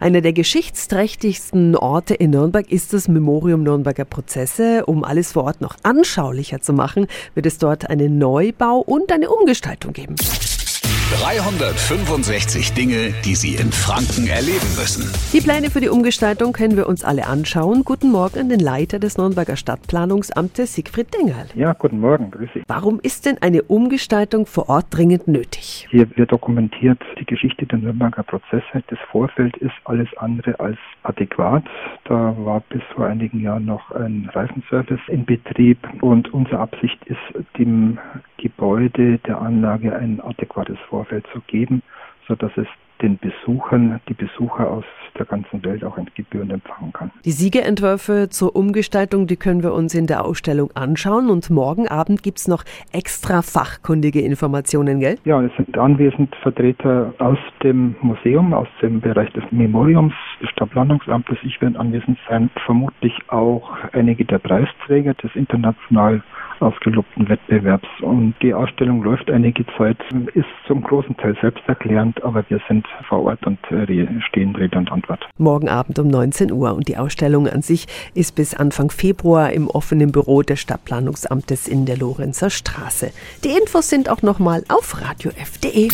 Einer der geschichtsträchtigsten Orte in Nürnberg ist das Memorium Nürnberger Prozesse. Um alles vor Ort noch anschaulicher zu machen, wird es dort einen Neubau und eine Umgestaltung geben. 365 Dinge, die Sie in Franken erleben müssen. Die Pläne für die Umgestaltung können wir uns alle anschauen. Guten Morgen an den Leiter des Nürnberger Stadtplanungsamtes, Siegfried Dengerl. Ja, guten Morgen, grüß Sie. Warum ist denn eine Umgestaltung vor Ort dringend nötig? Hier wird dokumentiert die Geschichte der Nürnberger Prozesse. Das Vorfeld ist alles andere als adäquat. Da war bis vor einigen Jahren noch ein Reifenservice in Betrieb und unsere Absicht ist, dem Gebäude der Anlage ein adäquates Vorfeld zu geben, sodass es den Besuchern, die Besucher aus der ganzen Welt auch gebührend empfangen kann. Die Siegerentwürfe zur Umgestaltung, die können wir uns in der Ausstellung anschauen und morgen Abend gibt es noch extra fachkundige Informationen, gell? Ja, es sind anwesend Vertreter aus dem Museum, aus dem Bereich des Memoriums, des Stadtplanungsamtes. Ich werde anwesend sein, vermutlich auch einige der Preisträger des international ausgelobten Wettbewerbs. Und die Ausstellung läuft einige Zeit, ist zum großen Teil selbsterklärend, aber wir sind vor Ort und äh, stehen Rede und Antwort. Morgen Abend um 19 Uhr und die Ausstellung an sich ist bis Anfang Februar im offenen Büro des Stadtplanungsamtes in der Lorenzer Straße. Die Infos sind auch nochmal auf radiof.de.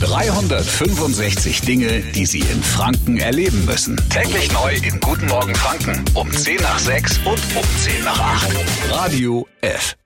365 Dinge, die Sie in Franken erleben müssen. Täglich neu in Guten Morgen Franken um 10 nach 6 und um 10 nach 8. Radio F.